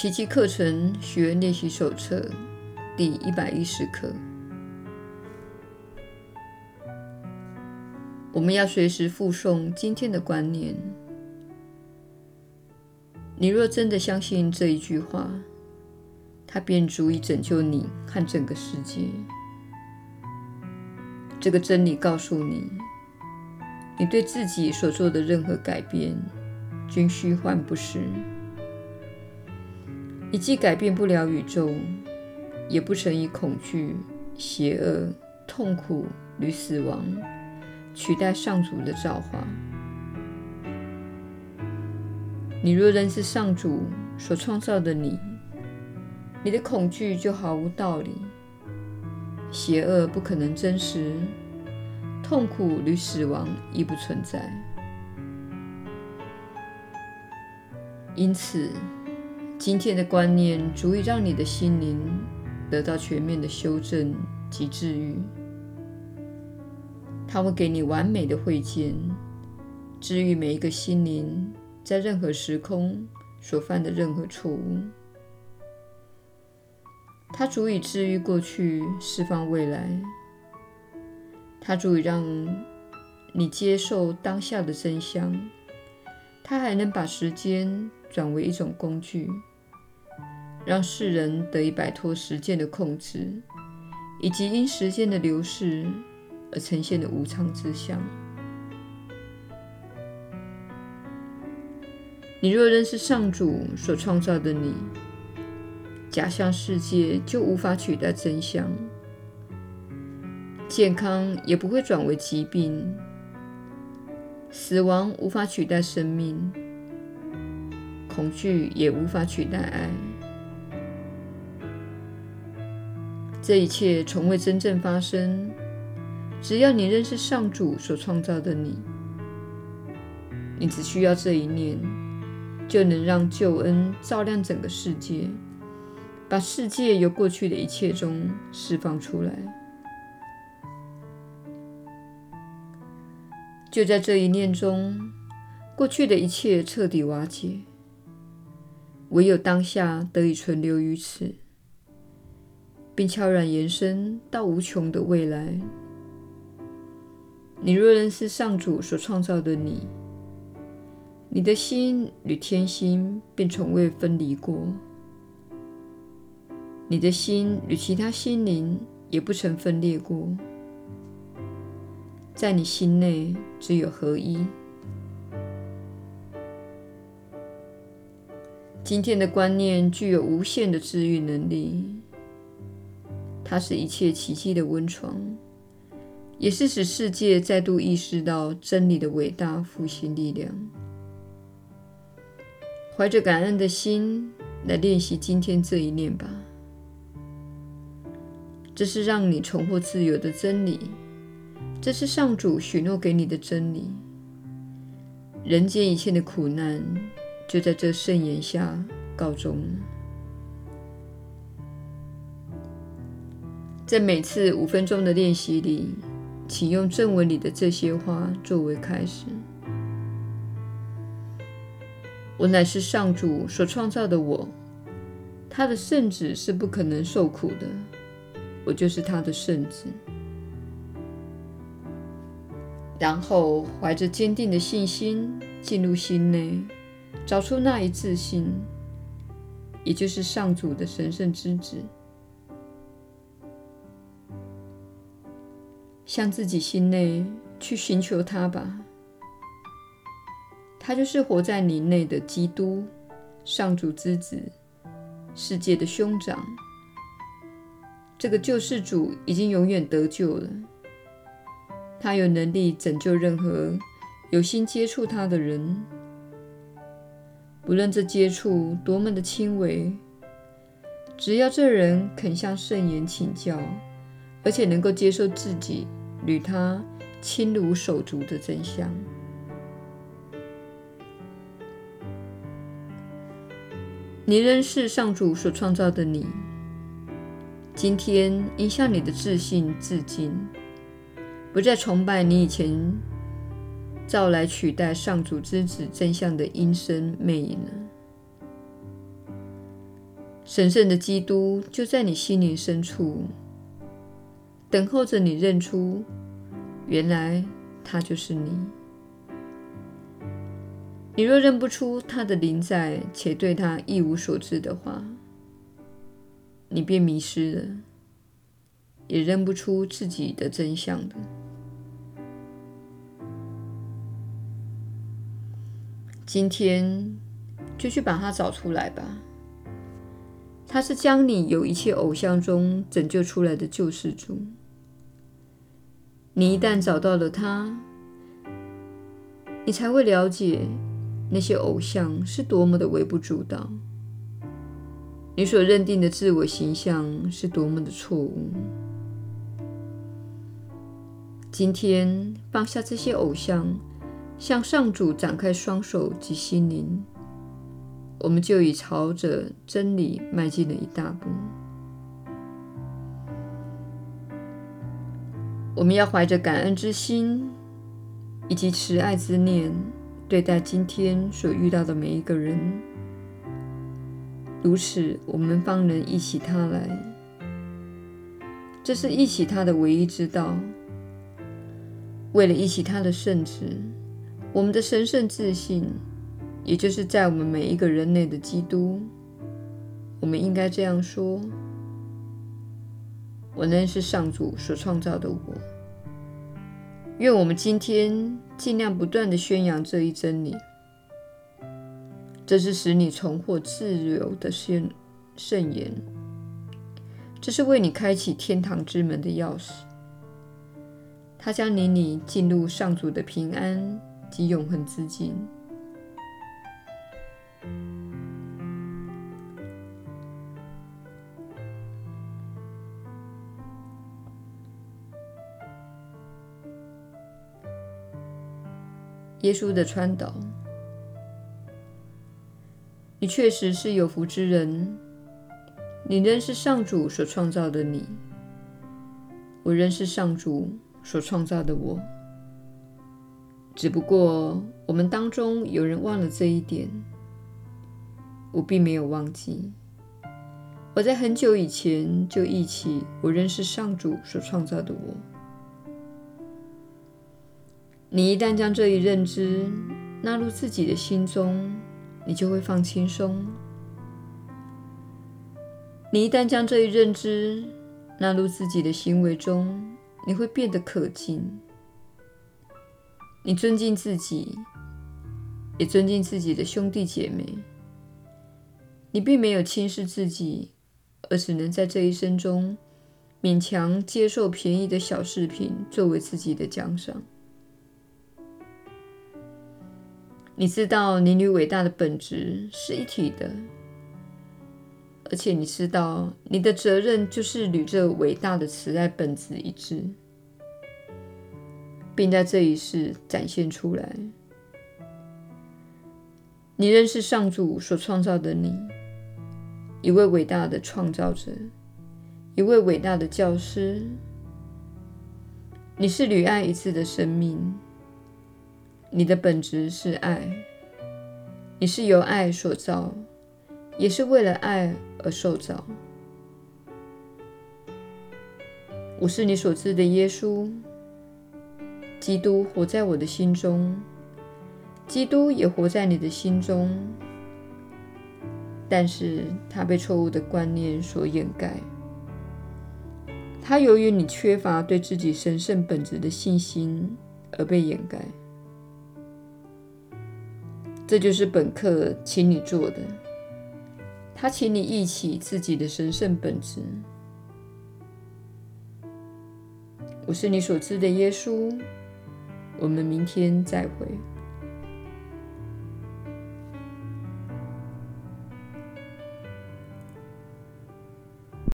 奇迹课程学练习手册第一百一十课。我们要随时复诵今天的观念。你若真的相信这一句话，它便足以拯救你和整个世界。这个真理告诉你，你对自己所做的任何改变均虚幻不实。你既改变不了宇宙，也不曾以恐惧、邪恶、痛苦与死亡取代上主的造化。你若认识上主所创造的你，你的恐惧就毫无道理，邪恶不可能真实，痛苦与死亡亦不存在。因此，今天的观念足以让你的心灵得到全面的修正及治愈。它会给你完美的慧见，治愈每一个心灵在任何时空所犯的任何错误。它足以治愈过去，释放未来。它足以让你接受当下的真相。它还能把时间转为一种工具。让世人得以摆脱时间的控制，以及因时间的流逝而呈现的无常之相。你若认识上主所创造的你，假象世界就无法取代真相，健康也不会转为疾病，死亡无法取代生命，恐惧也无法取代爱。这一切从未真正发生。只要你认识上主所创造的你，你只需要这一念，就能让救恩照亮整个世界，把世界由过去的一切中释放出来。就在这一念中，过去的一切彻底瓦解，唯有当下得以存留于此。并悄然延伸到无穷的未来。你若认识上主所创造的你，你的心与天心便从未分离过，你的心与其他心灵也不曾分裂过，在你心内只有合一。今天的观念具有无限的治愈能力。它是一切奇迹的温床，也是使世界再度意识到真理的伟大复兴力量。怀着感恩的心来练习今天这一念吧，这是让你重获自由的真理，这是上主许诺给你的真理。人间一切的苦难就在这圣言下告终了。在每次五分钟的练习里，请用正文里的这些话作为开始：“我乃是上主所创造的我，他的圣子是不可能受苦的，我就是他的圣子。”然后怀着坚定的信心进入心内，找出那一自信，也就是上主的神圣之子。向自己心内去寻求他吧，他就是活在你内的基督，上主之子，世界的兄长。这个救世主已经永远得救了，他有能力拯救任何有心接触他的人，不论这接触多么的轻微，只要这人肯向圣言请教，而且能够接受自己。与他亲如手足的真相。你仍是上主所创造的你，今天应向你的自信致敬，不再崇拜你以前造来取代上主之子真相的阴森魅影了。神圣的基督就在你心灵深处，等候着你认出，原来他就是你。你若认不出他的临在，且对他一无所知的话，你便迷失了，也认不出自己的真相的。今天就去把他找出来吧。他是将你由一切偶像中拯救出来的救世主。你一旦找到了他，你才会了解那些偶像是多么的微不足道，你所认定的自我形象是多么的错误。今天放下这些偶像，向上主展开双手及心灵。我们就已朝着真理迈进了一大步。我们要怀着感恩之心以及慈爱之念，对待今天所遇到的每一个人。如此，我们方能忆起他来。这是忆起他的唯一之道。为了忆起他的圣旨，我们的神圣自信。也就是在我们每一个人内的基督，我们应该这样说：我仍是上主所创造的我。愿我们今天尽量不断地宣扬这一真理，这是使你重获自由的圣圣言，这是为你开启天堂之门的钥匙，它将领你进入上主的平安及永恒之境。耶稣的传导，你确实是有福之人。你仍是上主所创造的你，我仍是上主所创造的我。只不过我们当中有人忘了这一点，我并没有忘记。我在很久以前就忆起，我仍是上主所创造的我。你一旦将这一认知纳入自己的心中，你就会放轻松；你一旦将这一认知纳入自己的行为中，你会变得可敬。你尊敬自己，也尊敬自己的兄弟姐妹。你并没有轻视自己，而只能在这一生中勉强接受便宜的小饰品作为自己的奖赏。你知道，你与伟大的本质是一体的，而且你知道，你的责任就是与这伟大的慈爱本质一致，并在这一世展现出来。你认识上主所创造的你，一位伟大的创造者，一位伟大的教师。你是与爱一致的生命。你的本质是爱，你是由爱所造，也是为了爱而受造。我是你所知的耶稣，基督活在我的心中，基督也活在你的心中，但是他被错误的观念所掩盖，他由于你缺乏对自己神圣本质的信心而被掩盖。这就是本课请你做的。他请你忆起自己的神圣本质。我是你所知的耶稣。我们明天再会。